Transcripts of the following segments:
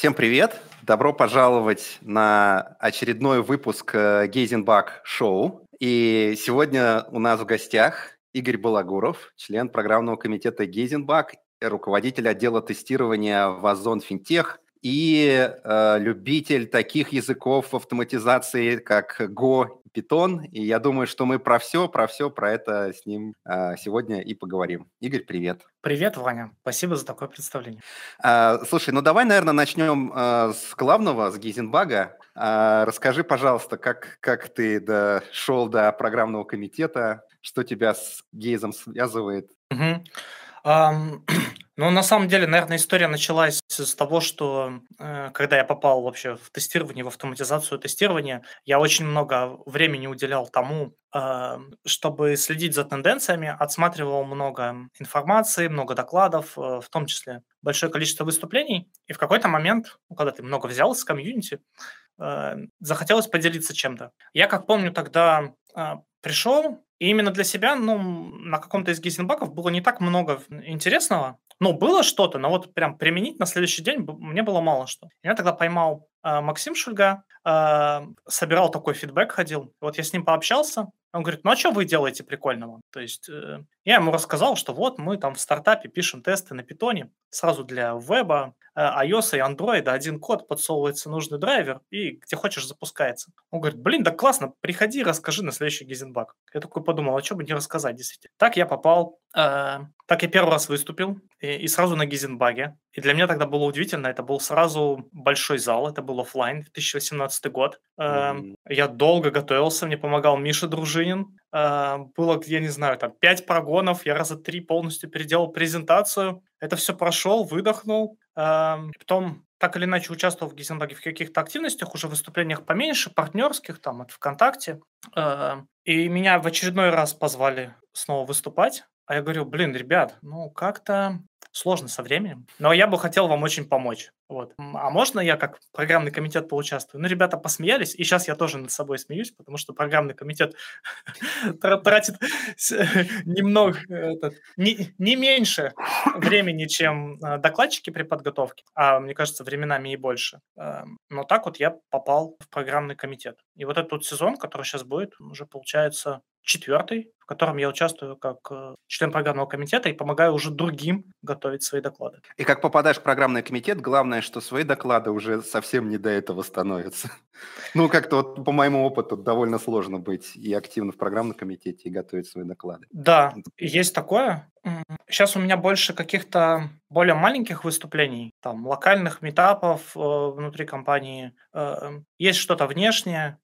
Всем привет! Добро пожаловать на очередной выпуск Гейзенбак Шоу. И сегодня у нас в гостях Игорь Балагуров, член программного комитета Гейзенбак, руководитель отдела тестирования в Озон Финтех и э, любитель таких языков автоматизации, как Go Python. И я думаю, что мы про все, про все, про это с ним э, сегодня и поговорим. Игорь, привет. Привет, Ваня. Спасибо за такое представление. Э, слушай, ну давай, наверное, начнем э, с главного, с Гизенбага. Э, расскажи, пожалуйста, как, как ты дошел до программного комитета, что тебя с Гейзом связывает? Угу. Um, ну, на самом деле, наверное, история началась с того, что э, когда я попал вообще в тестирование, в автоматизацию тестирования, я очень много времени уделял тому, э, чтобы следить за тенденциями, отсматривал много информации, много докладов, э, в том числе большое количество выступлений. И в какой-то момент, ну, когда ты много взял из комьюнити, захотелось поделиться чем-то. Я, как помню, тогда пришел, и именно для себя, ну, на каком-то из гейзенбаков было не так много интересного. Ну, было что-то, но вот прям применить на следующий день мне было мало что. Я тогда поймал э, Максим Шульга, э, собирал такой фидбэк, ходил. Вот я с ним пообщался, он говорит, ну а что вы делаете прикольного? То есть э, я ему рассказал, что вот мы там в стартапе пишем тесты на питоне, сразу для веба, э, iOS и Android, один код, подсовывается нужный драйвер, и где хочешь запускается. Он говорит, блин, да классно, приходи, расскажи на следующий гизенбак. Я такой подумал, а что бы не рассказать, действительно. Так я попал, э, так я первый раз выступил, и, и сразу на гизенбаге. И для меня тогда было удивительно, это был сразу большой зал, это был офлайн, 2018 год. Mm-hmm. Я долго готовился, мне помогал Миша Дружинин. Э, было, я не знаю, там пять прогонов, я раза три полностью переделал презентацию. Это все прошел, выдохнул. Эм, потом так или иначе участвовал в Гейзенбаге в каких-то активностях, уже выступлениях поменьше, партнерских, там, от ВКонтакте. Эм, и меня в очередной раз позвали снова выступать. А я говорю, блин, ребят, ну как-то сложно со временем, но я бы хотел вам очень помочь. Вот. А можно я как программный комитет поучаствую? Ну, ребята посмеялись, и сейчас я тоже над собой смеюсь, потому что программный комитет тратит немного, не, меньше времени, чем а, докладчики при подготовке, а мне кажется, временами и больше. Эм, но так вот я попал в программный комитет. И вот этот сезон, который сейчас будет, уже получается четвертый, в котором я участвую как э, член программного комитета и помогаю уже другим готовить свои доклады. И как попадаешь в программный комитет, главное, что свои доклады уже совсем не до этого становятся. Ну, как-то вот по моему опыту довольно сложно быть и активно в программном комитете и готовить свои доклады. Да, есть такое. Сейчас у меня больше каких-то более маленьких выступлений, там, локальных метапов э, внутри компании. Э, есть что-то внешнее,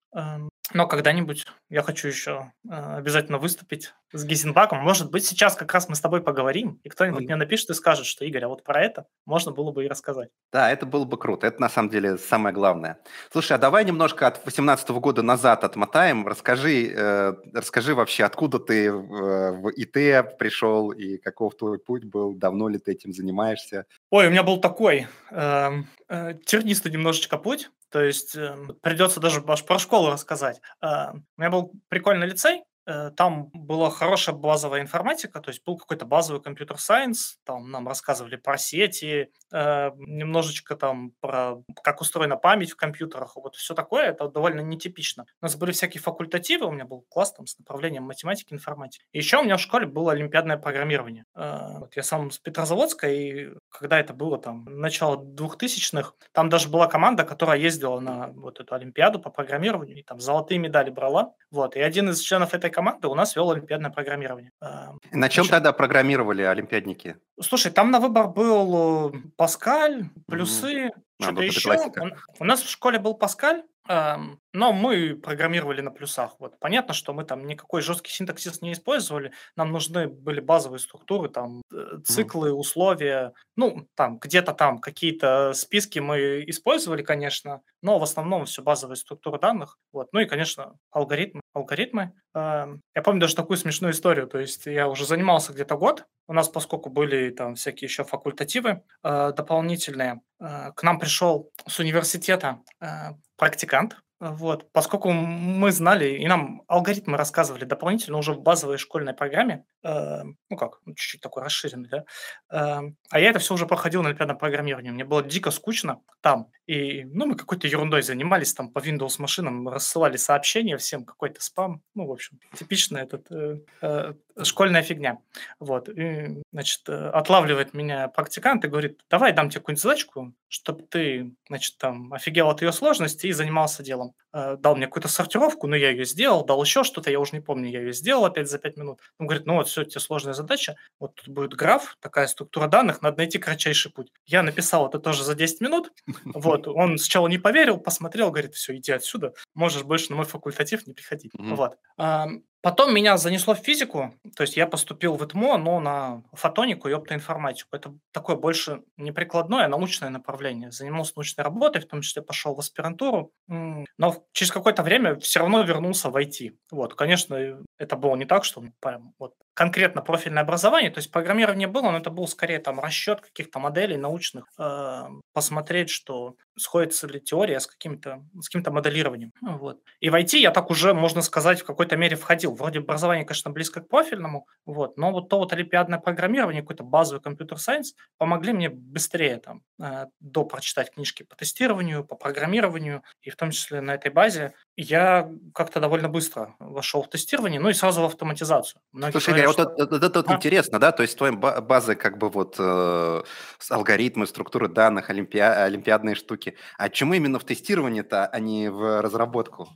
но когда-нибудь я хочу еще э, обязательно выступить с Гизенбаком. Может быть, сейчас как раз мы с тобой поговорим, и кто-нибудь mm. мне напишет и скажет, что, Игорь, а вот про это можно было бы и рассказать. Да, это было бы круто. Это на самом деле самое главное. Слушай, а давай немножко от 2018 года назад отмотаем. Расскажи, э, расскажи вообще, откуда ты в, в ИТ пришел и каков твой путь был, давно ли ты этим занимаешься? Ой, у меня был такой э, э, тернистый немножечко путь. То есть э, придется даже аж про школу рассказать. Э, у меня был прикольный лицей, Э, там была хорошая базовая информатика, то есть был какой-то базовый компьютер-сайенс, там нам рассказывали про сети, э, немножечко там про как устроена память в компьютерах, вот все такое, это довольно нетипично. У нас были всякие факультативы, у меня был класс там с направлением математики, информатики. Еще у меня в школе было олимпиадное программирование. Э, вот я сам с Петрозаводска, и когда это было там, начало 2000-х, там даже была команда, которая ездила на вот эту олимпиаду по программированию, и там золотые медали брала. Вот, и один из членов этой команды у нас вел олимпиадное программирование. А, на чем Значит, тогда программировали олимпиадники? Слушай, там на выбор был э, Паскаль, плюсы, mm-hmm. что-то еще. У нас в школе был Паскаль, но мы программировали на плюсах. Вот. Понятно, что мы там никакой жесткий синтаксис не использовали. Нам нужны были базовые структуры, там э, циклы, условия. Ну, там где-то там какие-то списки мы использовали, конечно, но в основном все базовые структуры данных. Вот. Ну и, конечно, алгоритмы. алгоритмы. Я помню даже такую смешную историю. То есть я уже занимался где-то год. У нас, поскольку были там всякие еще факультативы э, дополнительные, э, к нам пришел с университета практикант, вот, поскольку мы знали, и нам алгоритмы рассказывали дополнительно уже в базовой школьной программе, ну как, ну, чуть-чуть такой расширенный, да. Э, а я это все уже проходил на олимпиадном программировании. Мне было дико скучно там. И, ну, мы какой-то ерундой занимались, там по Windows машинам рассылали сообщения всем, какой-то спам. Ну, в общем, типичная этот, э, э, школьная фигня. Вот. И, значит, э, отлавливает меня практикант и говорит, давай дам тебе какую-нибудь задачку, чтобы ты, значит, там офигел от ее сложности и занимался делом. Э, дал мне какую-то сортировку, но я ее сделал, дал еще что-то, я уже не помню, я ее сделал опять за 5 минут. Он говорит, ну вот, все, тебе сложная задача, вот тут будет граф, такая структура данных, надо найти кратчайший путь. Я написал это тоже за 10 минут, вот, он сначала не поверил, посмотрел, говорит, все, иди отсюда, можешь больше на мой факультатив не приходить. Mm-hmm. Вот. Потом меня занесло в физику, то есть я поступил в ИТМО, но на фотонику и оптоинформатику. Это такое больше не прикладное, а научное направление. Занимался научной работой, в том числе пошел в аспирантуру, но через какое-то время все равно вернулся в IT. Вот, конечно, это было не так, что прям вот конкретно профильное образование, то есть программирование было, но это был скорее там расчет каких-то моделей научных, э, посмотреть, что сходится ли теория с каким-то с каким-то моделированием. Вот. И в IT я так уже, можно сказать, в какой-то мере входил. Вроде образование, конечно, близко к профильному, вот, но вот то вот олимпиадное программирование, какой-то базовый компьютер-сайенс помогли мне быстрее там э, до прочитать книжки по тестированию, по программированию, и в том числе на этой базе я как-то довольно быстро вошел в тестирование, ну и сразу в автоматизацию. Многие Слушай, говорят, что... вот это, это, это а? интересно, да, то есть твоя база как бы вот э, алгоритмы, структуры данных, олимпиа... олимпиадные штуки. А чему именно в тестировании-то, а не в разработку?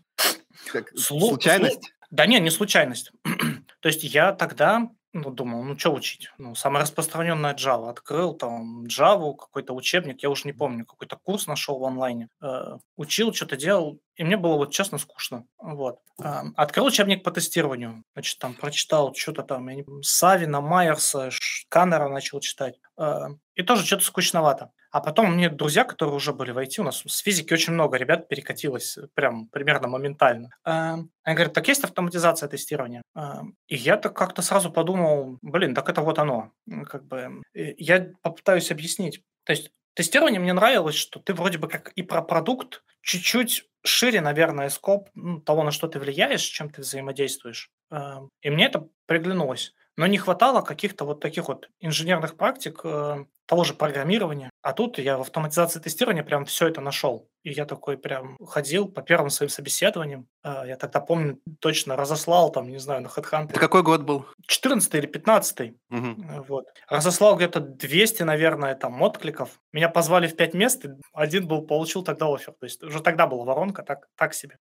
Как, Слу... Случайность? Да нет, не случайность. То есть я тогда ну, думал, ну, что учить? Ну, самая распространенная Java. Открыл там Java, какой-то учебник, я уже не помню, какой-то курс нашел в онлайне. Э, учил, что-то делал, и мне было, вот честно, скучно. Вот. Э, открыл учебник по тестированию. Значит, там прочитал что-то там, я не Савина, Майерса, Каннера начал читать. Э, и тоже что-то скучновато. А потом мне друзья, которые уже были в IT, у нас с физики очень много ребят перекатилось прям примерно моментально. А, они говорят, так есть автоматизация тестирования? А, и я так как-то сразу подумал, блин, так это вот оно. Как бы я попытаюсь объяснить. То есть тестирование мне нравилось, что ты вроде бы как и про продукт чуть-чуть шире, наверное, скоп ну, того, на что ты влияешь, чем ты взаимодействуешь. И мне это приглянулось. Но не хватало каких-то вот таких вот инженерных практик, э, того же программирования. А тут я в автоматизации тестирования прям все это нашел. И я такой прям ходил по первым своим собеседованиям. Э, я тогда помню, точно разослал там, не знаю, на HeadHunter. Какой год был? 14 или 15 угу. Вот. Разослал где-то 200, наверное, там откликов. Меня позвали в 5 мест, один был, получил тогда офер. То есть уже тогда была воронка, так, так себе.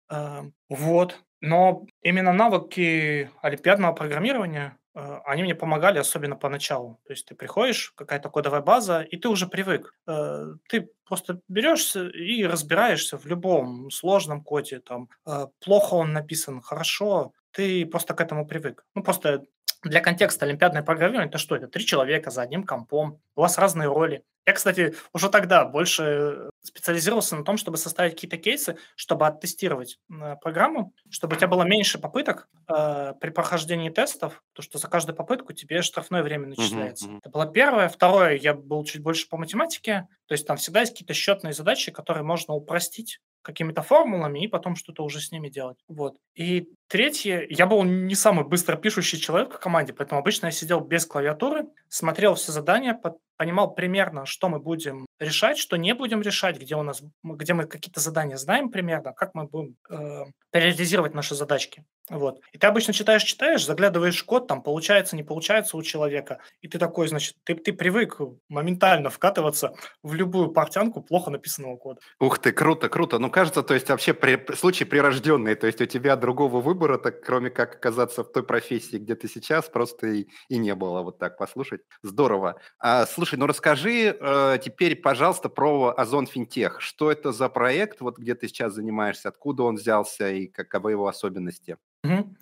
Вот. Но именно навыки олимпиадного программирования Э, они мне помогали, особенно поначалу. То есть ты приходишь, какая-то кодовая база, и ты уже привык. Э, ты просто берешься и разбираешься в любом сложном коде. Там, э, плохо он написан, хорошо, ты просто к этому привык. Ну, просто для контекста олимпиадное программирование – это что? Это три человека за одним компом, у вас разные роли. Я, кстати, уже тогда больше специализировался на том, чтобы составить какие-то кейсы, чтобы оттестировать э, программу, чтобы у тебя было меньше попыток э, при прохождении тестов, то что за каждую попытку тебе штрафное время начисляется. Uh-huh, uh-huh. Это было первое. Второе, я был чуть больше по математике, то есть там всегда есть какие-то счетные задачи, которые можно упростить какими-то формулами и потом что-то уже с ними делать. Вот. И третье, я был не самый быстро пишущий человек в команде, поэтому обычно я сидел без клавиатуры, смотрел все задания, понимал примерно, что мы будем решать, что не будем решать, где у нас, где мы какие-то задания знаем примерно, как мы будем э, реализировать наши задачки. Вот. И ты обычно читаешь, читаешь, заглядываешь код, там получается, не получается у человека, и ты такой, значит, ты, ты привык моментально вкатываться в любую портянку плохо написанного кода. Ух ты, круто, круто. Ну, кажется, то есть вообще при, случай прирожденный, то есть у тебя другого выбора, так, кроме как оказаться в той профессии, где ты сейчас, просто и, и не было вот так послушать. Здорово. А, слушай, ну расскажи э, теперь, пожалуйста, про Озон Финтех. Что это за проект, вот где ты сейчас занимаешься, откуда он взялся и каковы его особенности? Мгм.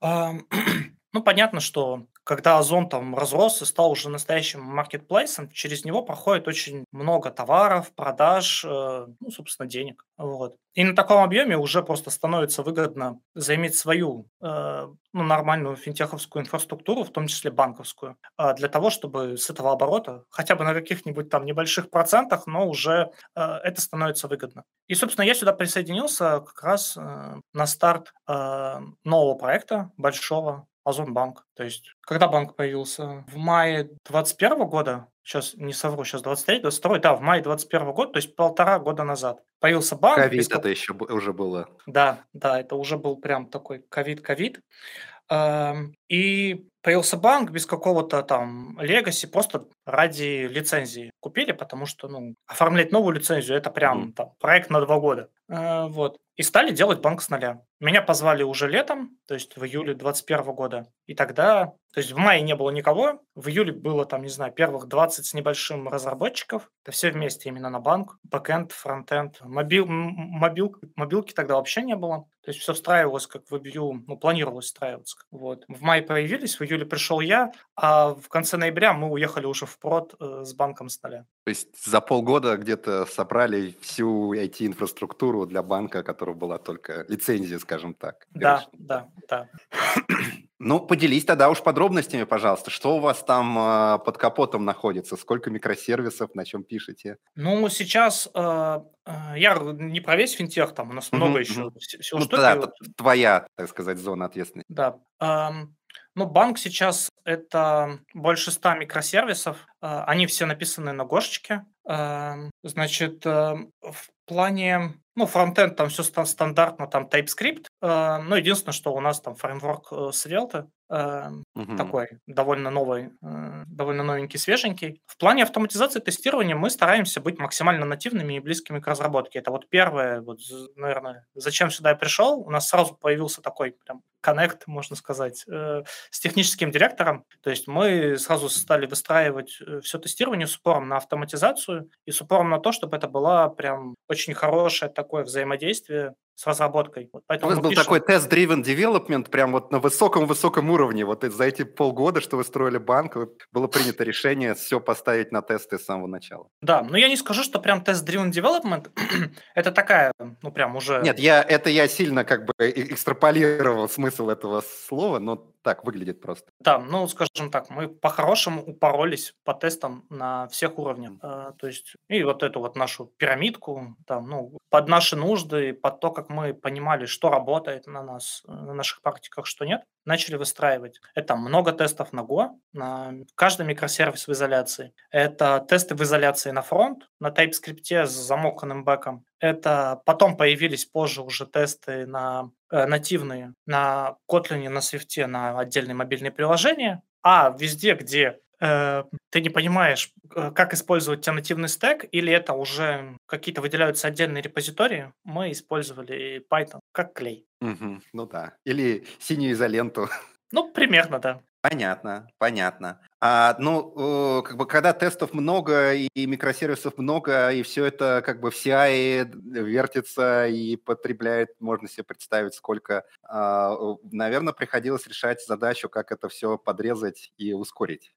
Ну, понятно, что когда Озон там разрос и стал уже настоящим маркетплейсом, через него проходит очень много товаров, продаж, э, ну, собственно, денег. Вот. И на таком объеме уже просто становится выгодно заиметь свою э, ну, нормальную финтеховскую инфраструктуру, в том числе банковскую, э, для того, чтобы с этого оборота, хотя бы на каких-нибудь там небольших процентах, но уже э, это становится выгодно. И, собственно, я сюда присоединился как раз э, на старт э, нового проекта, большого, Озонбанк. То есть, когда банк появился? В мае 2021 года, сейчас не совру, сейчас 23 22 да, в мае 2021 года, то есть полтора года назад. Появился банк. Ковид это еще уже было. Да, да, это уже был прям такой ковид-ковид. Эм, и появился банк без какого-то там legacy, просто ради лицензии купили, потому что, ну, оформлять новую лицензию – это прям там, проект на два года. Э, вот. И стали делать банк с нуля. Меня позвали уже летом, то есть в июле 2021 года. И тогда, то есть в мае не было никого, в июле было там, не знаю, первых 20 с небольшим разработчиков. Это все вместе именно на банк, бэкэнд, фронтенд. Мобил, мобил, мобилки тогда вообще не было. То есть все встраивалось как WebView, ну, планировалось встраиваться. Вот. В мае появились, в июле пришел я, а в конце ноября мы уехали уже в прод э, с банком с нуля. То есть за полгода где-то собрали всю IT-инфраструктуру для банка, которая была только лицензия, скажем так. Да, да, да. Ну, поделись тогда уж подробностями, пожалуйста. Что у вас там э, под капотом находится? Сколько микросервисов, на чем пишете? Ну, сейчас э, э, я не про весь финтех, там у нас mm-hmm, много еще mm-hmm. всего ну, Да, твоя, так сказать, зона ответственности. Да. Эм, ну, банк сейчас это больше ста микросервисов. Э, они все написаны на Гошечке. Эм, значит, эм, в плане, ну, фронтенд там все стандартно, там TypeScript. Э, ну, единственное, что у нас там фреймворк э, Svelte, угу. такой довольно новый, довольно новенький, свеженький. В плане автоматизации тестирования мы стараемся быть максимально нативными и близкими к разработке. Это вот первое, вот, наверное, зачем сюда я пришел. У нас сразу появился такой прям коннект, можно сказать, с техническим директором. То есть мы сразу стали выстраивать все тестирование с упором на автоматизацию и с упором на то, чтобы это была прям очень хорошее такое взаимодействие с разработкой. Вот поэтому У вас был пишем... такой тест-driven development прям вот на высоком-высоком уровне. Вот за эти полгода, что вы строили банк, было принято решение все поставить на тесты с самого начала. Да, но я не скажу, что прям тест-driven development это такая, ну прям уже... Нет, я, это я сильно как бы экстраполировал смысл этого слова, но так выглядит просто. Да, ну, скажем так, мы по-хорошему упоролись по тестам на всех уровнях. А, то есть, и вот эту вот нашу пирамидку, там, ну, под наши нужды, под то, как мы понимали, что работает на нас, на наших практиках, что нет, начали выстраивать. Это много тестов на Go, на каждый микросервис в изоляции. Это тесты в изоляции на фронт, на TypeScript с замоканным бэком. Это потом появились позже уже тесты на э, нативные, на Kotlin, на Swift, на отдельные мобильные приложения. А везде, где ты не понимаешь, э, как использовать тебя нативный стек, или это уже какие-то выделяются отдельные репозитории, мы использовали Python как клей. Угу, ну да. Или синюю изоленту. Ну, примерно, да. Понятно, понятно. А, ну, э, как бы, когда тестов много и микросервисов много, и все это как бы в CI вертится и потребляет, можно себе представить, сколько, а, наверное, приходилось решать задачу, как это все подрезать и ускорить.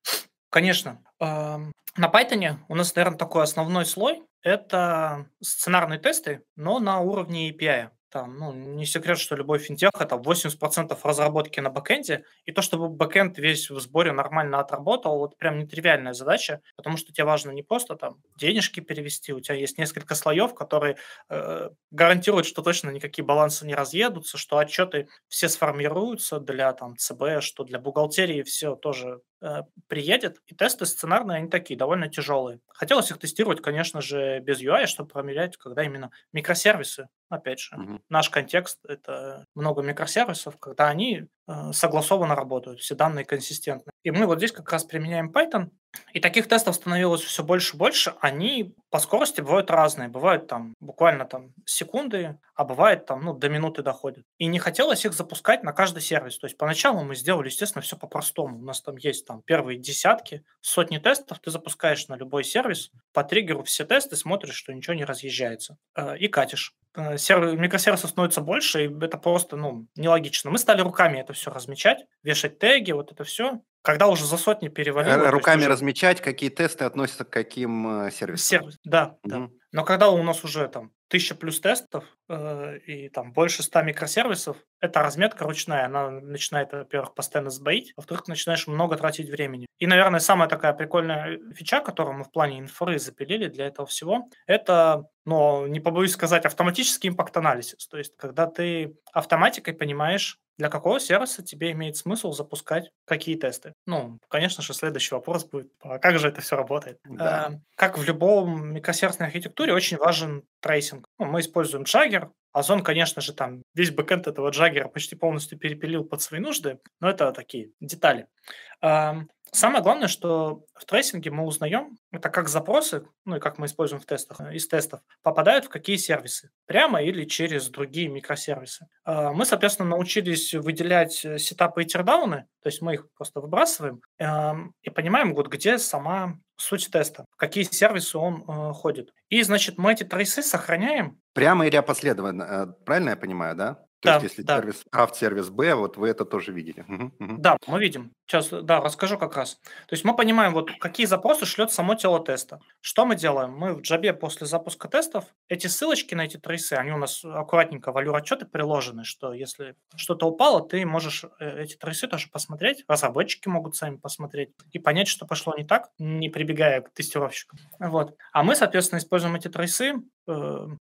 Конечно. На Python у нас, наверное, такой основной слой– это сценарные тесты, но на уровне API. Там, ну, не секрет, что любой финтех – это 80% разработки на бэкэнде, и то, чтобы бэкэнд весь в сборе нормально отработал, вот прям нетривиальная задача, потому что тебе важно не просто там денежки перевести, у тебя есть несколько слоев, которые э, гарантируют, что точно никакие балансы не разъедутся, что отчеты все сформируются для там ЦБ, что для бухгалтерии все тоже приедет. И тесты сценарные, они такие, довольно тяжелые. Хотелось их тестировать, конечно же, без UI, чтобы проверять, когда именно микросервисы Опять же, угу. наш контекст – это много микросервисов, когда они э, согласованно работают, все данные консистентны. И мы вот здесь как раз применяем Python, и таких тестов становилось все больше и больше. Они по скорости бывают разные. Бывают там буквально там секунды, а бывает там ну, до минуты доходят. И не хотелось их запускать на каждый сервис. То есть поначалу мы сделали, естественно, все по-простому. У нас там есть там первые десятки, сотни тестов. Ты запускаешь на любой сервис, по триггеру все тесты, смотришь, что ничего не разъезжается. Э, и катишь. Э, сервер, микросервисов становится больше, и это просто ну, нелогично. Мы стали руками это все размечать, вешать теги, вот это все. Когда уже за сотни перевалило... Руками уже... размечать, какие тесты относятся к каким э, сервисам. Сервис, да, угу. да. Но когда у нас уже там тысяча плюс тестов, э, и там больше 100 микросервисов, эта разметка ручная, она начинает, во-первых, постоянно сбоить, во-вторых, начинаешь много тратить времени. И, наверное, самая такая прикольная фича, которую мы в плане инфры запилили для этого всего, это, но не побоюсь сказать, автоматический импакт-анализ. То есть, когда ты автоматикой понимаешь, для какого сервиса тебе имеет смысл запускать какие тесты? Ну, конечно же, следующий вопрос будет, а как же это все работает? Да. Э, как в любом микросервисной архитектуре, очень важен tracing. Ну, мы используем Jaeger, Озон, конечно же, там весь бэкэнд этого джаггера почти полностью перепилил под свои нужды, но это такие детали. Самое главное, что в трейсинге мы узнаем, это как запросы, ну и как мы используем в тестах, из тестов, попадают в какие сервисы, прямо или через другие микросервисы. А, мы, соответственно, научились выделять э, сетапы и тирдауны, то есть мы их просто выбрасываем и понимаем, вот где сама суть теста, в какие сервисы он э, ходит. И, значит, мы эти трейсы сохраняем. Прямо или опоследованно, э, правильно я понимаю, да? То да, есть, если да. сервис А в сервис Б, вот вы это тоже видели. Угу, угу. Да, мы видим. Сейчас, да, расскажу как раз. То есть мы понимаем, вот какие запросы шлет само тело теста. Что мы делаем? Мы в джобе после запуска тестов, эти ссылочки на эти трейсы, они у нас аккуратненько в отчеты приложены, что если что-то упало, ты можешь э, эти трейсы тоже посмотреть, разработчики могут сами посмотреть и понять, что пошло не так, не прибегая к тестировщикам. Вот. А мы, соответственно, используем эти трейсы,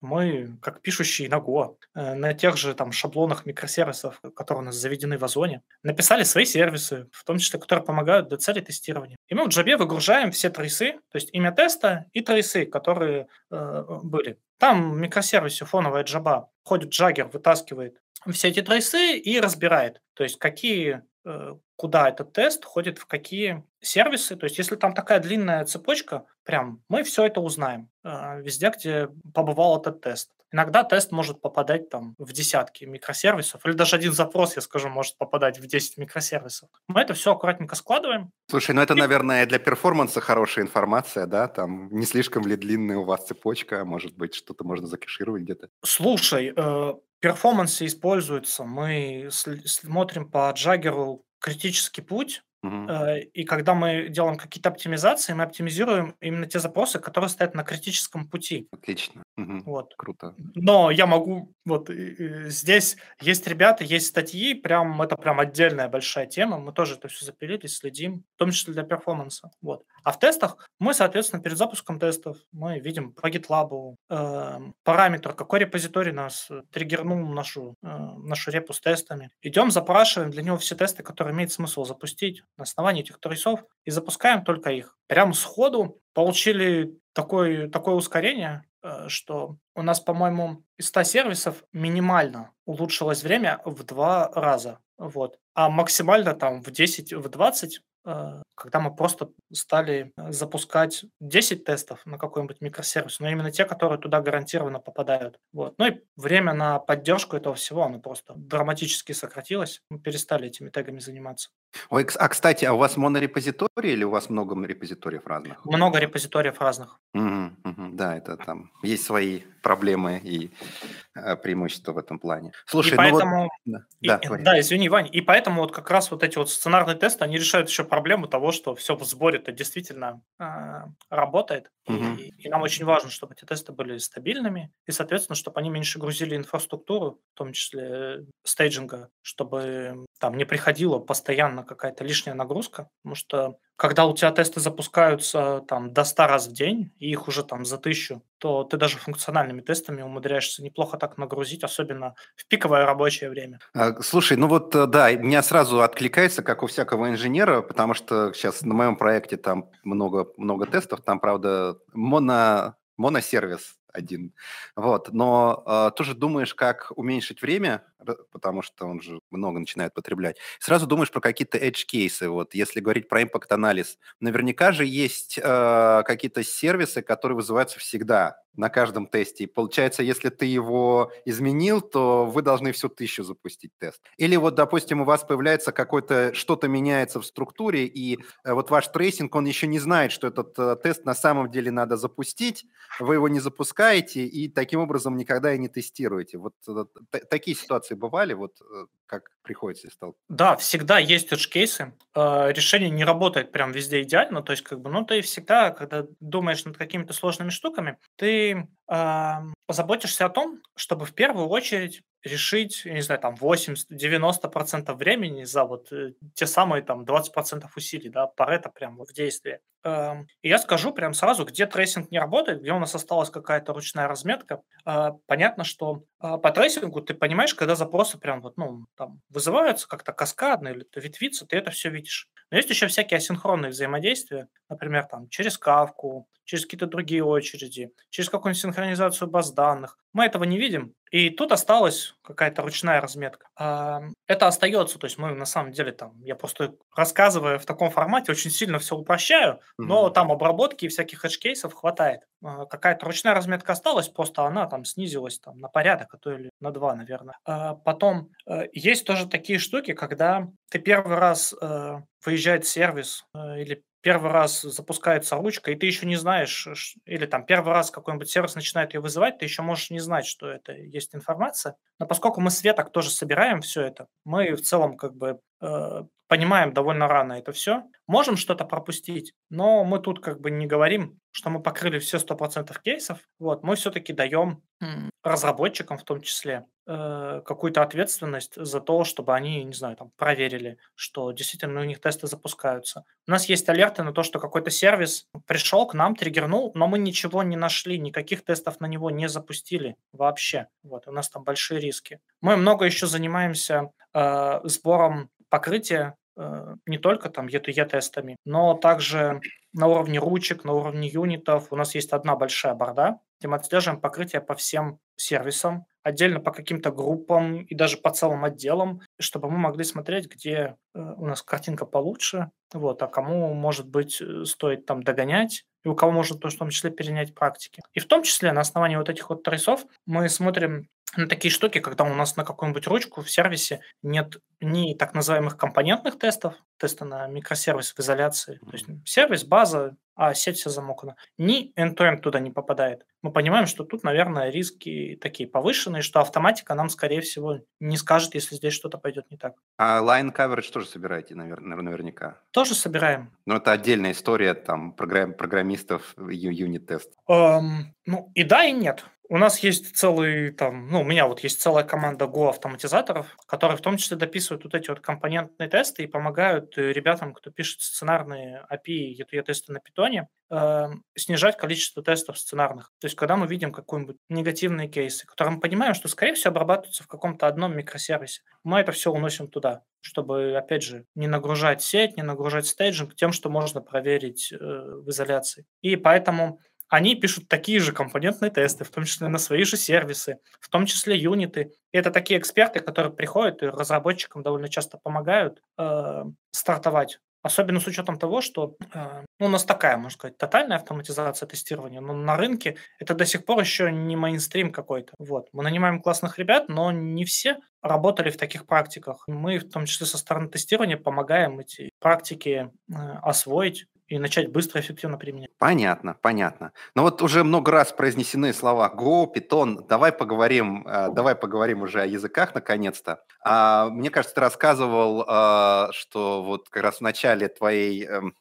мы, как пишущие на Go, э, на тех же там шаблонах микросервисов, которые у нас заведены в Озоне, написали свои сервисы, в том числе, которые помогают для цели тестирования. И мы в Java выгружаем все трейсы, то есть имя теста и трейсы, которые э, были. Там в микросервисе фоновая Java ходит Jagger, вытаскивает все эти трейсы и разбирает, то есть какие э, куда этот тест ходит, в какие сервисы. То есть, если там такая длинная цепочка, прям мы все это узнаем э, везде, где побывал этот тест. Иногда тест может попадать там в десятки микросервисов, или даже один запрос, я скажу, может попадать в 10 микросервисов. Мы это все аккуратненько складываем. Слушай, ну это, и... наверное, для перформанса хорошая информация, да? Там не слишком ли длинная у вас цепочка, может быть, что-то можно закешировать где-то? Слушай, э, перформансы используются. Мы смотрим по джаггеру критический путь. Э, и когда мы делаем какие-то оптимизации, мы оптимизируем именно те запросы, которые стоят на критическом пути. Отлично. Мгм. Вот. Круто. Но я могу, вот здесь есть ребята, есть статьи, прям это прям отдельная большая тема. Мы тоже это все запилили, следим, в том числе для перформанса. Вот. А в тестах мы, соответственно, перед запуском тестов мы видим по GitLab э, параметр, какой репозиторий нас триггернул нашу, э, нашу репу с тестами. Идем, запрашиваем для него все тесты, которые имеет смысл запустить на основании этих трейсов и запускаем только их. Прямо сходу получили такое, такое ускорение, э, что у нас, по-моему, из 100 сервисов минимально улучшилось время в два раза. Вот. А максимально там в 10, в 20 Э, когда мы просто стали э, запускать 10 тестов на какой-нибудь микросервис, но именно те, которые туда гарантированно попадают. Вот. Ну и время на поддержку этого всего, оно просто драматически сократилось. Мы перестали этими тегами заниматься. Ой, а, кстати, а у вас монорепозиторий или у вас много репозиториев разных? Много репозиториев разных. Угу, угу, да, это там есть свои проблемы и э, преимущества в этом плане. Слушай, и поэтому, ну вот... Да, и, да, да, извини, Вань, и поэтому вот как раз вот эти вот сценарные тесты, они решают еще проблему того, что все в сборе-то действительно э, работает. Угу. И, и нам очень важно, чтобы эти тесты были стабильными, и, соответственно, чтобы они меньше грузили инфраструктуру, в том числе стейджинга, чтобы там не приходила постоянно какая-то лишняя нагрузка, потому что когда у тебя тесты запускаются там до 100 раз в день, и их уже там за тысячу, то ты даже функциональными тестами умудряешься неплохо так нагрузить, особенно в пиковое рабочее время. А, слушай, ну вот э, да, меня сразу откликается, как у всякого инженера, потому что сейчас на моем проекте там много, много тестов, там, правда, моно, моносервис один. Вот. Но э, тоже думаешь, как уменьшить время, потому что он же много начинает потреблять. Сразу думаешь про какие-то edge-кейсы. Вот если говорить про impact-анализ, наверняка же есть э, какие-то сервисы, которые вызываются всегда на каждом тесте. И получается, если ты его изменил, то вы должны всю тысячу запустить тест. Или вот, допустим, у вас появляется какой-то, что-то меняется в структуре, и э, вот ваш трейсинг, он еще не знает, что этот э, тест на самом деле надо запустить, вы его не запускаете, запускаете и таким образом никогда и не тестируете. Вот э, такие ситуации бывали, вот э, как приходится стал. Да, всегда есть edge-кейсы. Э, решение не работает прям везде идеально, то есть как бы, ну ты всегда, когда думаешь над какими-то сложными штуками, ты э, позаботишься о том, чтобы в первую очередь решить, я не знаю, там 80-90% времени за вот э, те самые там 20% усилий, да, Парето прям в действии. Эм, и я скажу прям сразу, где трейсинг не работает, где у нас осталась какая-то ручная разметка. Э, понятно, что э, по трейсингу ты понимаешь, когда запросы прям вот, ну, там вызываются как-то каскадно или ветвиться, ты это все видишь. Но есть еще всякие асинхронные взаимодействия, например, там через кавку, через какие-то другие очереди, через какую-нибудь синхронизацию баз данных. Мы этого не видим, и тут осталась какая-то ручная разметка. А, это остается, то есть мы на самом деле там, я просто рассказывая в таком формате, очень сильно все упрощаю, но mm-hmm. там обработки и всяких edge-кейсов хватает. А, какая-то ручная разметка осталась, просто она там снизилась там, на порядок, а то или на два, наверное. А потом э, есть тоже такие штуки, когда ты первый раз э, выезжает сервис э, или первый раз запускается ручка, и ты еще не знаешь, или там первый раз какой-нибудь сервис начинает ее вызывать, ты еще можешь не знать, что это есть информация. Но поскольку мы с веток тоже собираем все это, мы в целом как бы э, понимаем довольно рано это все. Можем что-то пропустить, но мы тут как бы не говорим, что мы покрыли все 100% кейсов. Вот, мы все-таки даем разработчикам в том числе э, какую-то ответственность за то, чтобы они, не знаю, там проверили, что действительно у них тесты запускаются. У нас есть алерты на то, что какой-то сервис пришел к нам, триггернул, но мы ничего не нашли, никаких тестов на него не запустили вообще. Вот, у нас там большие риски. Мы много еще занимаемся э, сбором покрытия Э, не только там E2E тестами, но также на уровне ручек, на уровне юнитов. У нас есть одна большая борда, где мы отслеживаем покрытие по всем сервисам, отдельно по каким-то группам и даже по целым отделам, чтобы мы могли смотреть, где э, у нас картинка получше, вот, а кому, может быть, э, стоит там догонять, и у кого можно в том числе перенять практики. И в том числе на основании вот этих вот трейсов мы смотрим на такие штуки, когда у нас на какую-нибудь ручку в сервисе нет ни так называемых компонентных тестов, теста на микросервис в изоляции, то есть сервис, база, а сеть вся замокана, ни end-to-end туда не попадает. Мы понимаем, что тут, наверное, риски такие повышенные, что автоматика нам, скорее всего, не скажет, если здесь что-то пойдет не так. А line coverage тоже собираете, наверное, наверняка? Тоже собираем. Но это отдельная история там программ, программистов юнит-тест. Um, ну и да, и нет. У нас есть целый там, ну, у меня вот есть целая команда Go автоматизаторов, которые в том числе дописывают вот эти вот компонентные тесты и помогают э, ребятам, кто пишет сценарные API и ETE-тесты на питоне, э, снижать количество тестов сценарных. То есть, когда мы видим какой-нибудь негативные кейсы, которые мы понимаем, что, скорее всего, обрабатываются в каком-то одном микросервисе, мы это все уносим туда, чтобы, опять же, не нагружать сеть, не нагружать стейджинг тем, что можно проверить э, в изоляции. И поэтому они пишут такие же компонентные тесты, в том числе на свои же сервисы, в том числе юниты. И это такие эксперты, которые приходят и разработчикам довольно часто помогают э, стартовать. Особенно с учетом того, что э, ну, у нас такая, можно сказать, тотальная автоматизация тестирования, но на рынке это до сих пор еще не мейнстрим какой-то. Вот. Мы нанимаем классных ребят, но не все работали в таких практиках. Мы, в том числе со стороны тестирования, помогаем эти практики э, освоить и начать быстро и эффективно применять. Понятно, понятно. Но вот уже много раз произнесены слова Go, Python. Давай поговорим, э, давай поговорим уже о языках наконец-то. А, мне кажется, ты рассказывал, э, что вот как раз в начале твоей эм,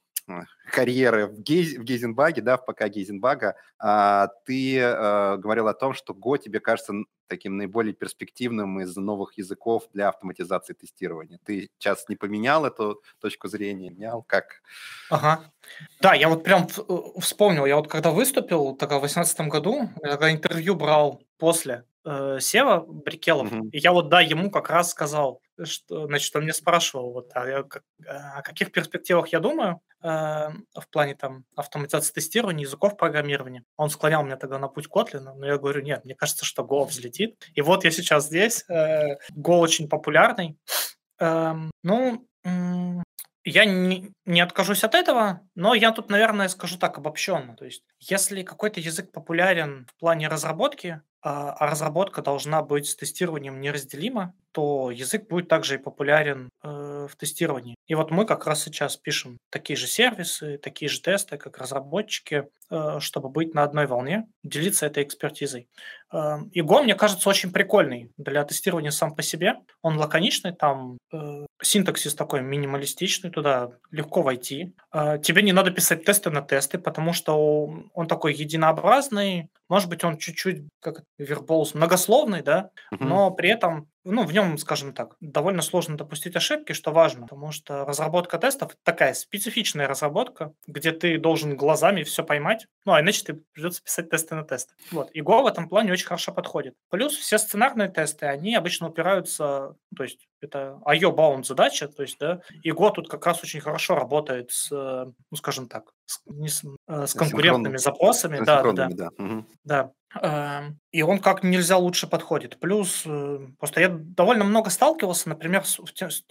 карьеры в, Гейз, в Гейзенбаге, да, в ПК Гейзенбага, а, ты а, говорил о том, что Go тебе кажется таким наиболее перспективным из новых языков для автоматизации тестирования. Ты сейчас не поменял эту точку зрения, менял как? Ага. Да, я вот прям э, вспомнил, я вот когда выступил тогда в 2018 году, я когда интервью брал после э, Сева Брикелов, угу. и я вот, да, ему как раз сказал, что, значит, он мне спрашивал, вот, а я, о каких перспективах я думаю э, в плане там автоматизации тестирования, языков программирования. Он склонял меня тогда на путь Котлина, но я говорю, нет, мне кажется, что Go взлетит. И вот я сейчас здесь, э, Go очень популярный. Э, ну, я не, не откажусь от этого, но я тут, наверное, скажу так обобщенно. То есть, если какой-то язык популярен в плане разработки, а, а разработка должна быть с тестированием неразделима, то язык будет также и популярен э, в тестировании. И вот мы как раз сейчас пишем такие же сервисы, такие же тесты, как разработчики, э, чтобы быть на одной волне, делиться этой экспертизой. Э, и Go, мне кажется, очень прикольный для тестирования сам по себе. Он лаконичный, там э, синтаксис такой минималистичный, туда легко войти. Тебе не надо писать тесты на тесты, потому что он такой единообразный, может быть, он чуть-чуть, как верболс, многословный, да, угу. но при этом ну, в нем, скажем так, довольно сложно допустить ошибки, что важно, потому что разработка тестов такая специфичная разработка, где ты должен глазами все поймать, ну, а иначе ты придется писать тесты на тесты. Вот. И Go в этом плане очень хорошо подходит. Плюс все сценарные тесты, они обычно упираются, то есть это IO-bound задача, то есть, да, и Go тут как раз очень хорошо работает с, ну, скажем так, с, не с, э, с конкурентными запросами. Да, да, да. Да. Угу. да. Эм, и он как нельзя лучше подходит. Плюс, э, просто я довольно много сталкивался, например, с,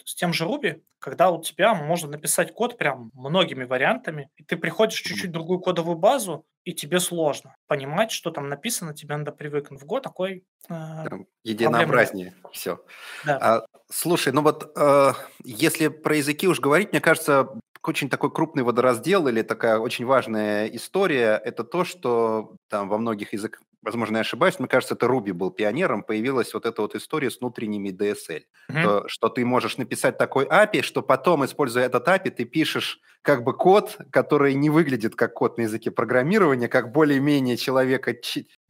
с тем же Ruby, когда у тебя можно написать код прям многими вариантами, и ты приходишь в чуть-чуть другую кодовую базу, и тебе сложно понимать, что там написано, тебе надо привыкнуть. В Go такой... Э, единообразнее все. Да. А, слушай, ну вот э, если про языки уж говорить, мне кажется, очень такой крупный водораздел или такая очень важная история – это то, что там во многих языках, возможно, я ошибаюсь, мне кажется, это Руби был пионером, появилась вот эта вот история с внутренними DSL, mm-hmm. то, что ты можешь написать такой API, что потом, используя этот API, ты пишешь как бы код, который не выглядит как код на языке программирования, как более-менее человека,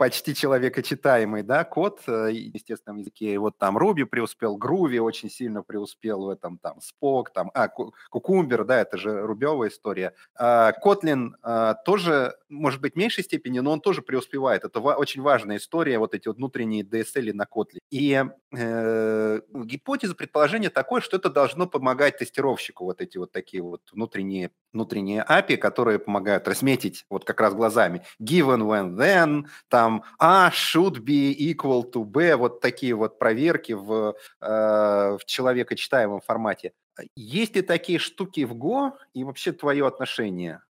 почти человекочитаемый, да, код, э, естественном языке. И вот там Руби преуспел, Груви очень сильно преуспел в этом, там, Спок, там, а, Кукумбер, да, это же рубевая история. А, Котлин а, тоже, может быть, в меньшей степени, но он тоже преуспевает. Это очень важная история, вот эти вот внутренние DSL на Kotlin. И э, гипотеза, предположение такое, что это должно помогать тестировщику, вот эти вот такие вот внутренние, внутренние API, которые помогают разметить вот как раз глазами given, when, then, там A should be equal to B, вот такие вот проверки в, э, в человекочитаемом формате. Есть ли такие штуки в Go и вообще твое отношение?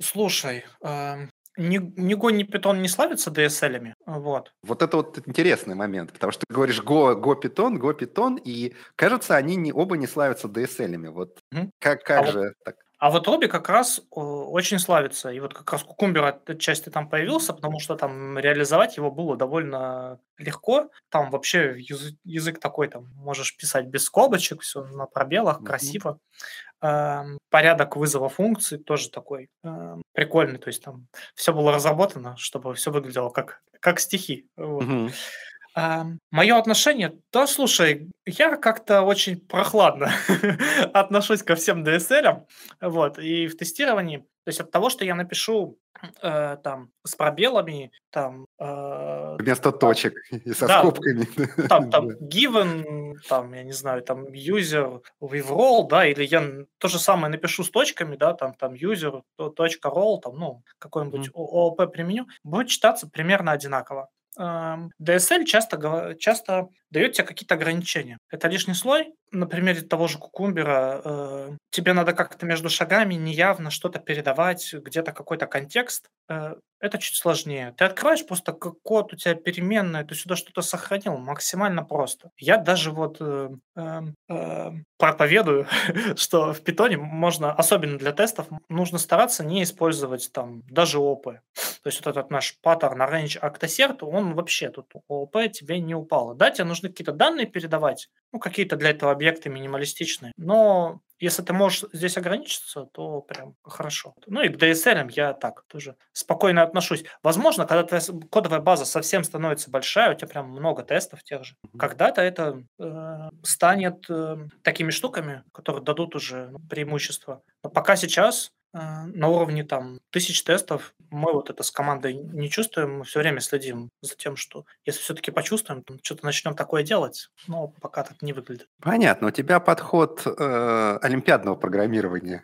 Слушай, э, ни, ни Go, ни Python не славятся DSL-ами. Вот. Вот это вот интересный момент, потому что ты говоришь Go, Go Python, Go Python, и кажется, они не, оба не славятся DSL-ами. Вот mm как, как а же вот, так? А вот Руби как раз очень славится. И вот как раз Кукумбер отчасти там появился, потому что там реализовать его было довольно легко. Там вообще язык, язык такой, там можешь писать без скобочек, все на пробелах, mm-hmm. красиво. Эм, порядок вызова функций тоже такой эм, прикольный. То есть там все было разработано, чтобы все выглядело как, как стихи. Вот. Mm-hmm. Мое отношение, да, слушай, я как-то очень прохладно отношусь ко всем DSL, вот, и в тестировании, то есть от того, что я напишу э, там с пробелами, там... Э, Вместо там, точек и со да, скобками. Там, там given, там, я не знаю, там user with role, да, или я то же самое напишу с точками, да, там, там user, точка role, там, ну, какой-нибудь ООП применю, будет читаться примерно одинаково. DSL часто, часто дает тебе какие-то ограничения. Это лишний слой. На примере того же кукумбера э, тебе надо как-то между шагами неявно что-то передавать, где-то какой-то контекст. Э, это чуть сложнее. Ты открываешь просто код, у тебя переменная, ты сюда что-то сохранил, максимально просто. Я даже вот э, э, э, проповедую, что в питоне можно, особенно для тестов, нужно стараться не использовать там даже ООП. То есть вот этот наш паттерн range octacert, он вообще тут ООП тебе не упало. Да, тебе нужно нужны какие-то данные передавать, ну, какие-то для этого объекты минималистичные. Но если ты можешь здесь ограничиться, то прям хорошо. Ну и к DSL я так тоже спокойно отношусь. Возможно, когда твоя кодовая база совсем становится большая, у тебя прям много тестов тех же, когда-то это э, станет э, такими штуками, которые дадут уже преимущество. Но пока сейчас на уровне там тысяч тестов мы вот это с командой не чувствуем, мы все время следим за тем, что если все-таки почувствуем, то что-то начнем такое делать, но пока так не выглядит. Понятно, у тебя подход э, олимпиадного программирования.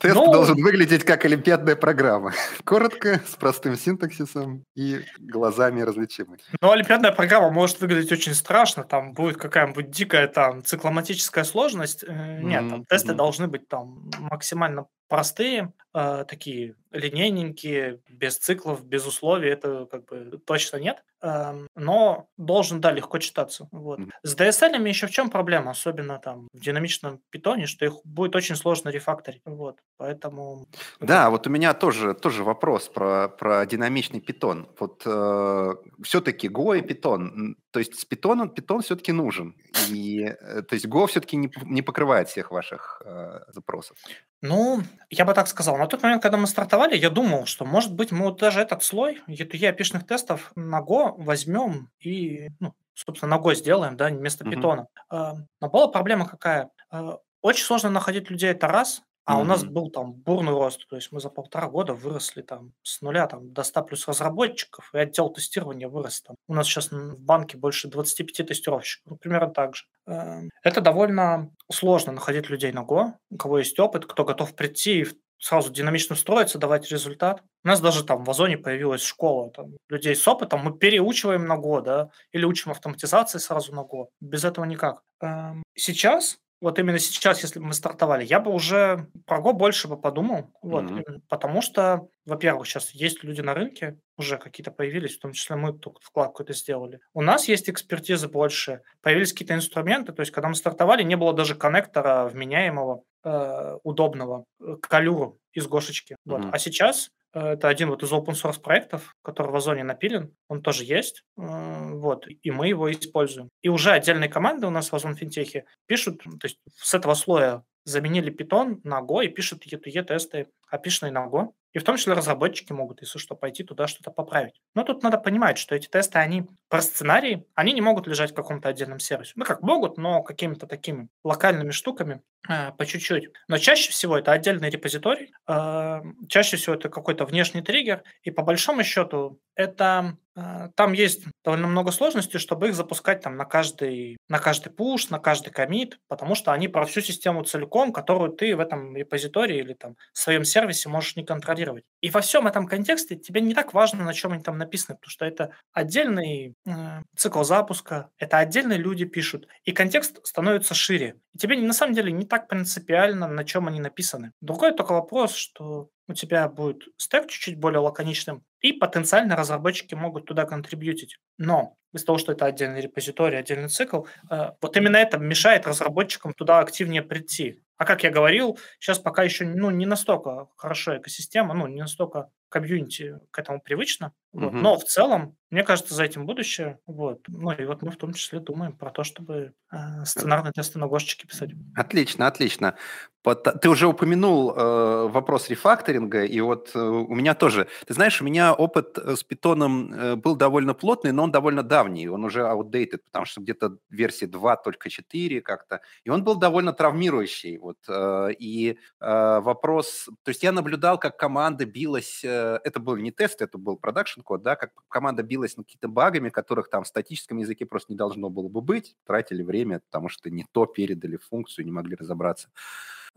Тест но... Ну, должен выглядеть как олимпиадная программа. Коротко, с простым синтаксисом и глазами различимой. Но олимпиадная программа может выглядеть очень страшно, там будет какая-нибудь дикая там цикломатическая сложность. Mm-hmm. Нет, там тесты mm-hmm. должны быть там максимально простые, э, такие линейненькие, без циклов, без условий, это как бы точно нет. Но должен, да, легко читаться. Вот. С DSL еще в чем проблема, особенно там в динамичном питоне, что их будет очень сложно рефакторить. Вот. Поэтому... Да, вот у меня тоже, тоже вопрос про, про динамичный питон. Вот э, все-таки Go и питон, то есть с питоном питон все-таки нужен. И, э, то есть Go все-таки не, не покрывает всех ваших э, запросов. Ну, я бы так сказал. На тот момент, когда мы стартовали, я думал, что, может быть, мы вот даже этот слой E2E опишных тестов на Go возьмем и, ну, собственно, на Go сделаем, да, вместо питона. А, Но была проблема какая? А, Очень сложно находить людей, это раз. А у нас был там бурный рост, то есть мы за полтора года выросли там с нуля там, до 100 плюс разработчиков, и отдел тестирования вырос там. У нас сейчас в банке больше 25 тестировщиков, ну, примерно так же. Эм, Это довольно сложно находить людей на Go, у кого есть опыт, кто готов прийти и сразу динамично строиться, давать результат. У нас даже там в Озоне появилась школа там, людей с опытом, мы переучиваем на Go, да, или учим автоматизации сразу на Go. Без этого никак. Эм, Сейчас вот именно сейчас, если бы мы стартовали, я бы уже про Go больше бы подумал, вот, именно потому что, во-первых, сейчас есть люди на рынке, уже какие-то появились, в том числе мы тут вклад какой-то сделали. У нас есть экспертизы больше, появились какие-то инструменты, то есть когда мы стартовали, не было даже коннектора вменяемого, э, удобного э, к алюру из Гошечки. Вот. Мгм. А сейчас э, это один вот из open source проектов, который в Озоне напилен, он тоже есть, вот, и мы его используем. И уже отдельные команды у нас в Озон Финтехе пишут, то есть с этого слоя заменили Python на Go и пишут E2E тесты, опишенные на Go. И в том числе разработчики могут, если что, пойти туда что-то поправить. Но тут надо понимать, что эти тесты, они про сценарии, они не могут лежать в каком-то отдельном сервисе. Ну, как могут, но какими-то такими локальными штуками э, по чуть-чуть. Но чаще всего это отдельный репозиторий, э, чаще всего это какой-то внешний триггер, и по большому счету это э, там есть довольно много сложностей, чтобы их запускать там на каждый, на каждый пуш, на каждый комит, потому что они про всю систему целиком, которую ты в этом репозитории или там в своем сервисе можешь не контролировать. И во всем этом контексте тебе не так важно, на чем они там написаны, потому что это отдельный э, цикл запуска, это отдельные люди пишут, и контекст становится шире. И тебе на самом деле не так принципиально, на чем они написаны. Другой только вопрос, что у тебя будет стек чуть-чуть более лаконичным, и потенциально разработчики могут туда контрибьютить. Но из-за того, что это отдельный репозиторий, отдельный цикл, э, вот именно это мешает разработчикам туда активнее прийти. А как я говорил, сейчас пока еще ну, не настолько хорошо экосистема, ну, не настолько комьюнити к этому привычно. Вот. Мгм. Но в целом, мне кажется, за этим будущее. Вот. Ну и вот мы в том числе думаем про то, чтобы э, сценарные тесты на гошечке писать. Отлично, отлично. Пот- Ты уже упомянул э, вопрос рефакторинга, и вот э, у меня тоже. Ты знаешь, у меня опыт э, с питоном э, был довольно плотный, но он довольно давний, он уже outdated, потому что где-то версии 2 только 4 как-то, и он был довольно травмирующий. Вот, э, и э, вопрос, то есть я наблюдал, как команда билась, э, это был не тест, это был продакшн код, да, как команда билась над какими-то багами, которых там в статическом языке просто не должно было бы быть, тратили время, потому что не то передали функцию, не могли разобраться.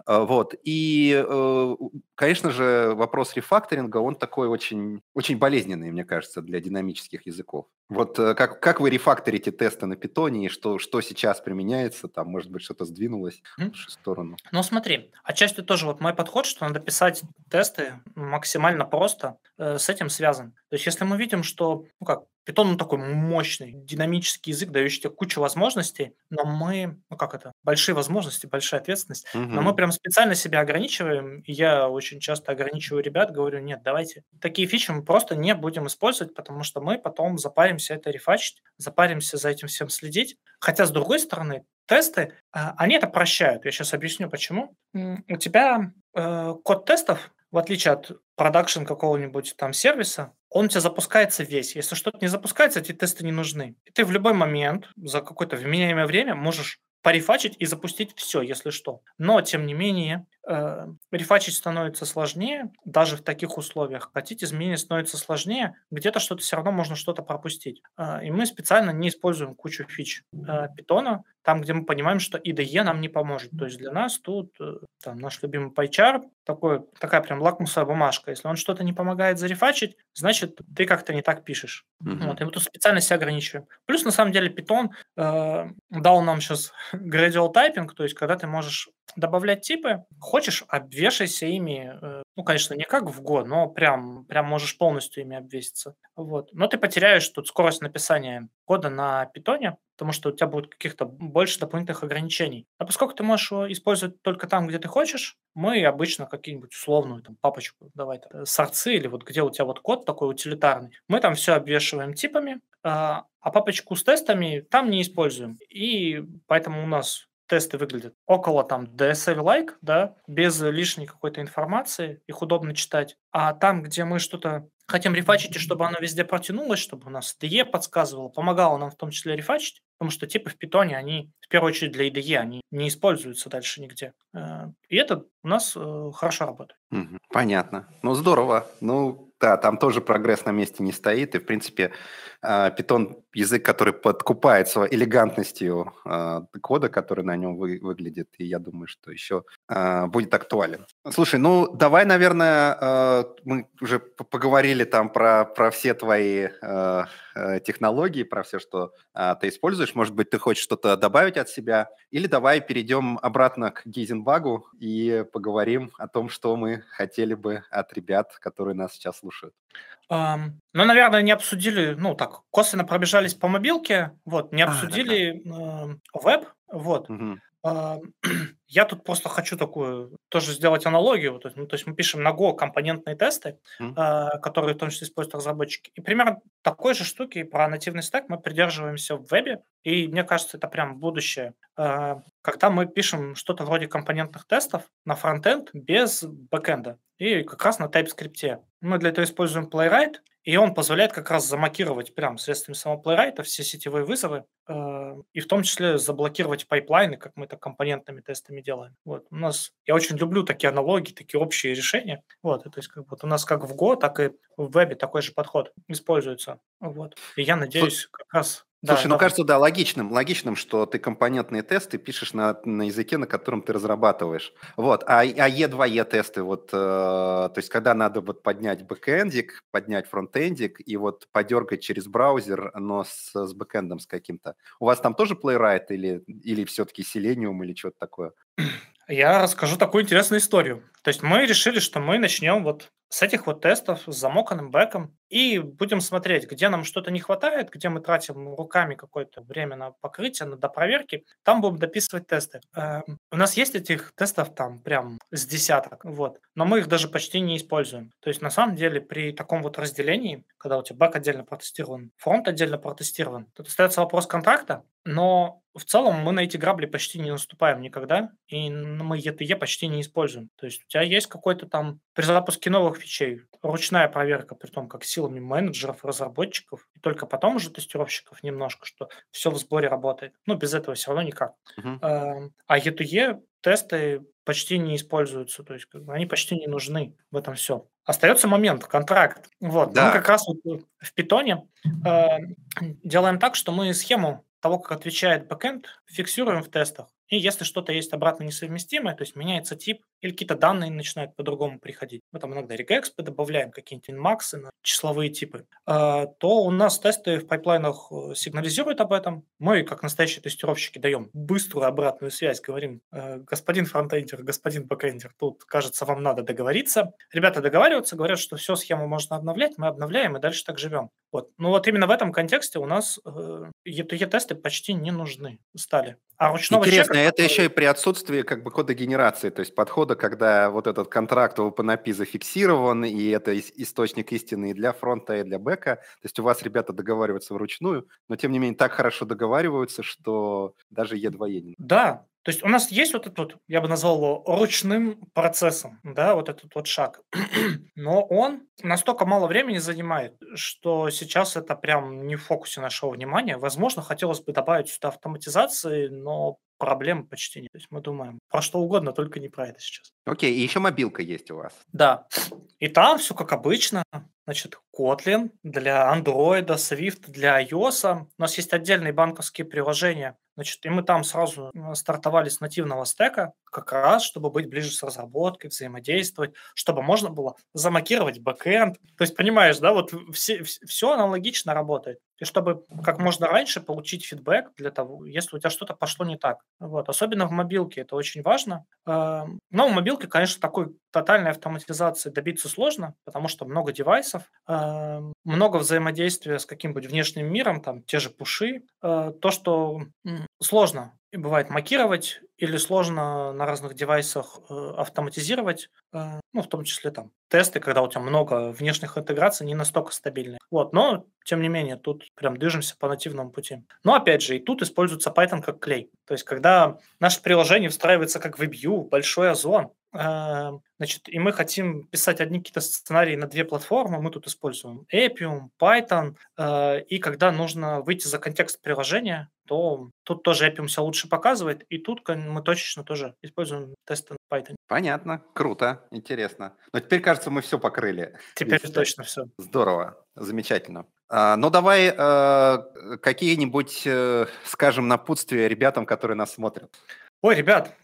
А, Вот. И, э, конечно же, вопрос рефакторинга, он такой очень, очень болезненный, мне кажется, для динамических языков. Вот э, как, как вы рефакторите тесты на питоне, и что, что сейчас применяется, там, может быть, что-то сдвинулось Мгм. в лучшую сторону. Ну смотри, отчасти тоже вот мой подход, что надо писать тесты максимально просто, э, с этим связан. То есть если мы видим, что, ну как, Python он такой мощный, динамический язык, дающий тебе кучу возможностей, но мы, ну как это, большие возможности, большая ответственность, но мы прям специально себя ограничиваем, я очень часто ограничиваю ребят, говорю, нет, давайте такие фичи мы просто не будем использовать, потому что мы потом запаримся это рефачить, запаримся за этим всем следить. Хотя, с другой стороны, тесты, а, они это прощают. Я сейчас объясню, почему. У тебя э, код тестов, в отличие от продакшн какого-нибудь там сервиса, он у тебя запускается весь. Если что-то не запускается, эти тесты не нужны. И ты в любой момент за какое-то вменяемое время можешь порефачить и запустить все, если что. Но, тем не менее, э, рефачить становится сложнее, даже в таких условиях. Хотите, изменения становится сложнее, где-то что-то все равно можно что-то пропустить. Э, и мы специально не используем кучу фич э, питона, там, где мы понимаем, что IDE нам не поможет. То есть для нас тут э, там, наш любимый PyCharm, такой, такая прям лакмусовая бумажка. Если он что-то не помогает зарефачить, значит, ты как-то не так пишешь. Мгм. Вот, и мы тут специально себя ограничиваем. Плюс, на самом деле, Python э, дал нам сейчас gradual typing, то есть когда ты можешь добавлять типы. Хочешь, обвешайся ими. Э, ну, конечно, не как в Go, но прям, прям можешь полностью ими обвеситься. Вот. Но ты потеряешь тут скорость написания кода на питоне, потому что у тебя будет каких-то больше дополнительных ограничений. А поскольку ты можешь его использовать только там, где ты хочешь, мы обычно какие-нибудь условную там, папочку, давай, там, сорцы или вот где у тебя вот код такой утилитарный, мы там все обвешиваем типами, а, а папочку с тестами там не используем. И поэтому у нас тесты выглядят около там DSL-like, да, без лишней какой-то информации, их удобно читать. А там, где мы что-то хотим рефачить, и чтобы оно везде протянулось, чтобы у нас IDE подсказывало, помогало нам в том числе рефачить, потому что типы в питоне, они в первую очередь для IDE, они не используются дальше нигде. Э, и это у нас э, хорошо работает. Понятно. Ну, здорово. Ну, да, там тоже прогресс на месте не стоит, и, в принципе, Python – язык, который подкупает своей элегантностью а, кода, который на нем вы, выглядит, и я думаю, что еще а, будет актуален. Слушай, ну, давай, наверное, а, мы уже поговорили там про, про все твои э, технологии, про все, что ты используешь. Может быть, ты хочешь что-то добавить от себя? Или давай перейдем обратно к Гейзенбагу и поговорим о том, что мы хотели бы от ребят, которые нас сейчас слушают. Ну, наверное, не обсудили, ну, так, косвенно пробежались по мобилке, вот, не А, обсудили, эм, веб, вот. Мгм. Я тут просто хочу такую тоже сделать аналогию. То есть, ну, то есть мы пишем на Go компонентные тесты, mm. которые в том числе используют разработчики. И примерно такой же штуки про нативный стек мы придерживаемся в вебе. И мне кажется, это прям будущее. А, когда мы пишем что-то вроде компонентных тестов на фронтенд без бэкэнда и как раз на TypeScript. Мы для этого используем Playwright, и он позволяет как раз замокировать прям средствами самого Playwright все сетевые вызовы, э, и в том числе заблокировать пайплайны, как мы это компонентными тестами делаем. Вот. У нас, я очень люблю такие аналогии, такие общие решения. Вот. то есть как вот у нас как в Go, так и в вебе такой же подход используется. Вот. И я надеюсь, как раз Слушай, да, ну да. кажется, да, логичным, логичным, что ты компонентные тесты пишешь на, на языке, на котором ты разрабатываешь. Вот, а, а E2E тесты, вот, э, то есть когда надо вот поднять бэкэндик, поднять фронтендик и вот подергать через браузер, но с, с бэкэндом с каким-то. У вас там тоже Playwright или, или все-таки Selenium или что-то такое? Я расскажу такую интересную историю. То есть мы решили, что мы начнем вот с этих вот тестов с замоканным бэком и будем смотреть, где нам что-то не хватает, где мы тратим руками какое-то время на покрытие, на допроверки, там будем дописывать тесты. Э, у нас есть этих тестов там прям с десяток, вот, но мы их даже почти не используем. То есть на самом деле при таком вот разделении, когда у тебя бэк отдельно протестирован, фронт отдельно протестирован, тут остается вопрос контракта, но в целом мы на эти грабли почти не наступаем никогда, и мы ETE почти не используем. То есть тебя есть какой-то там при запуске новых фичей ручная проверка, при том, как силами менеджеров, разработчиков, и только потом уже тестировщиков немножко, что все в сборе работает. Но без этого все равно никак. Uh-huh. А E2E тесты почти не используются, то есть они почти не нужны в этом все. Остается момент, контракт. Вот. Да. Мы как раз вот в питоне э, делаем так, что мы схему того, как отвечает бэкэнд, фиксируем в тестах. И если что-то есть обратно несовместимое, то есть меняется тип, или какие-то данные начинают по-другому приходить, мы там иногда регекспы добавляем, какие-нибудь мин-максы, числовые типы, а, то у нас тесты в пайплайнах э, сигнализируют об этом. Мы, как настоящие тестировщики, даем быструю обратную связь, говорим, «Э, господин фронтендер, господин бэкендер, тут, кажется, вам надо договориться. Ребята договариваются, говорят, что все, схему можно обновлять, мы обновляем и дальше так живем. Вот. Ну вот именно в этом контексте у нас э, E2E-тесты почти не нужны стали. А ручного Интересно, чека, это еще и при отсутствии как бы кода генерации, то есть подхода, когда вот этот контракт в OpenAPI зафиксирован, и это источник истины и для фронта, и для бэка. То есть у вас ребята договариваются вручную, но тем не менее так хорошо договариваются, что даже E2E не Да, то есть у нас есть вот этот вот, я бы назвал его ручным процессом, да, вот этот вот шаг. Но он настолько мало времени занимает, что сейчас это прям не в фокусе нашего внимания. Возможно, хотелось бы добавить сюда автоматизации, но проблем почти нет. То есть мы думаем про что угодно, только не про это сейчас. Окей, и еще мобилка есть у вас. Да. И там все как обычно. Значит, Kotlin для Android, Swift для iOS. У нас есть отдельные банковские приложения. Значит, и мы там сразу э, стартовали с нативного стека, как раз, чтобы быть ближе с разработкой, взаимодействовать, чтобы можно было замокировать бэкэнд. То есть, понимаешь, да, вот все, все аналогично работает. и чтобы как можно раньше получить фидбэк для того, если у тебя что-то пошло не так. Вот. Особенно в мобилке это очень важно. Но в мобилке, конечно, такой тотальной автоматизации добиться сложно, потому что много девайсов, много взаимодействия с каким-нибудь внешним миром, там те же пуши. Э, то, что сложно бывает макировать или сложно на разных девайсах э, автоматизировать, э, ну, в том числе там тесты, когда у тебя много внешних интеграций, не настолько стабильные. Вот, но, тем не менее, тут прям движемся по нативному пути. Но, опять же, и тут используется Python как клей. То есть, когда наше приложение встраивается как WebView, большой озон, э, значит, и мы хотим писать одни какие-то сценарии на две платформы, мы тут используем Appium, Python, и когда нужно выйти за контекст приложения, то тут тоже Appium все лучше показывает, и тут мы точечно тоже используем тесты на Python. Понятно, круто, интересно. Но теперь, кажется, мы все покрыли. Теперь Весь точно все. Здорово, замечательно. А, ну, давай э, какие-нибудь, э, скажем, напутствия ребятам, которые нас смотрят. Ой, ребят,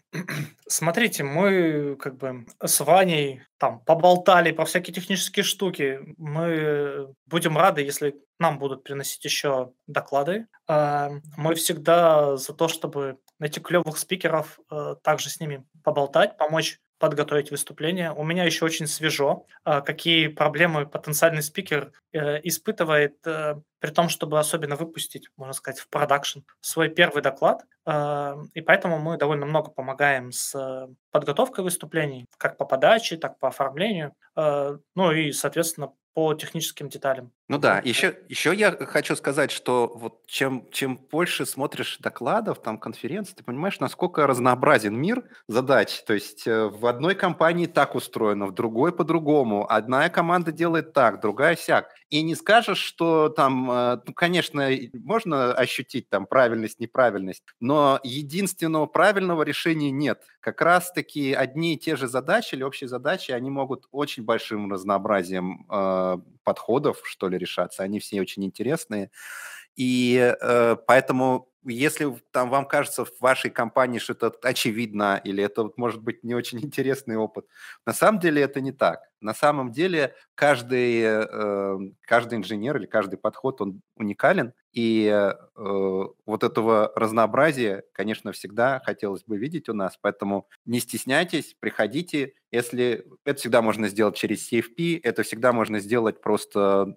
смотрите, мы как бы с Ваней там поболтали про всякие технические штуки. Мы будем рады, если нам будут приносить еще доклады. А, мы всегда за то, чтобы найти клевых спикеров, э, также с ними поболтать, помочь подготовить выступление. У меня еще очень свежо, а, какие проблемы потенциальный спикер э, испытывает э, при том, чтобы особенно выпустить, можно сказать, в продакшн свой первый доклад. А, и поэтому мы довольно много помогаем с подготовкой выступлений, как по подаче, так по оформлению, ну и, соответственно, по техническим деталям. Ну да, еще, еще я хочу сказать, что вот чем, чем больше смотришь докладов, там, конференций, ты понимаешь, насколько разнообразен мир задач. То есть э, в одной компании так устроено, в другой по-другому. Одна команда делает так, другая сяк. И не скажешь, что там, э, ну, конечно, можно ощутить там правильность, неправильность, но единственного правильного решения нет. Как раз-таки одни и те же задачи или общие задачи, они могут очень большим разнообразием э, подходов, что ли, решаться. Они все очень интересные. И э, поэтому если там вам кажется в вашей компании, что это очевидно, или это вот, может быть не очень интересный опыт, на самом деле это не так. На самом деле каждый, э, каждый инженер или каждый подход, он уникален, и э, вот этого разнообразия, конечно, всегда хотелось бы видеть у нас, поэтому не стесняйтесь, приходите. Если это всегда можно сделать через CFP, это всегда можно сделать просто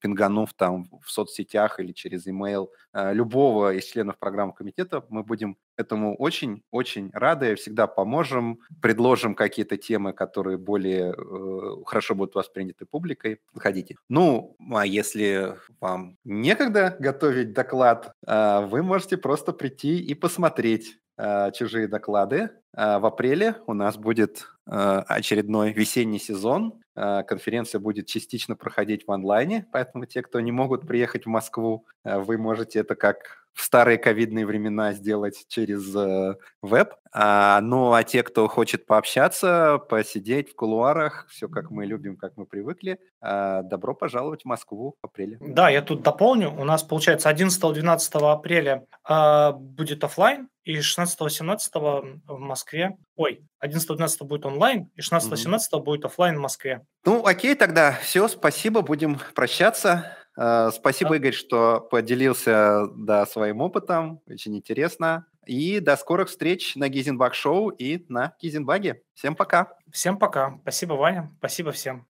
пинганув там в соцсетях или через email э, любого из членов программы комитета. Мы будем этому очень-очень рады, всегда поможем, предложим какие-то темы, которые более э, хорошо будут восприняты публикой. Выходите. Ну, а если вам некогда готовить доклад, э, вы можете просто прийти и посмотреть э, чужие доклады. Э, в апреле у нас будет э, очередной весенний сезон. Э, конференция будет частично проходить в онлайне, поэтому те, кто не могут приехать в Москву, э, вы можете это как в старые ковидные времена сделать через э, веб. А, ну, а те, кто хочет пообщаться, посидеть в кулуарах, все как мы любим, как мы привыкли, а, добро пожаловать в Москву в апреле. Да, я тут дополню. У нас, получается, 11-12 апреля а, будет офлайн, и 16-17 в Москве. Ой, 11-12 будет онлайн, и 16-17 угу. будет офлайн в Москве. Ну, окей, тогда все, спасибо, будем прощаться. Э, спасибо, Игорь, что поделился да, своим опытом. Очень интересно. И до скорых встреч на Гизенбаг Шоу и на Гизенбаге. Всем пока. Всем пока. Спасибо, Ваня. Спасибо всем.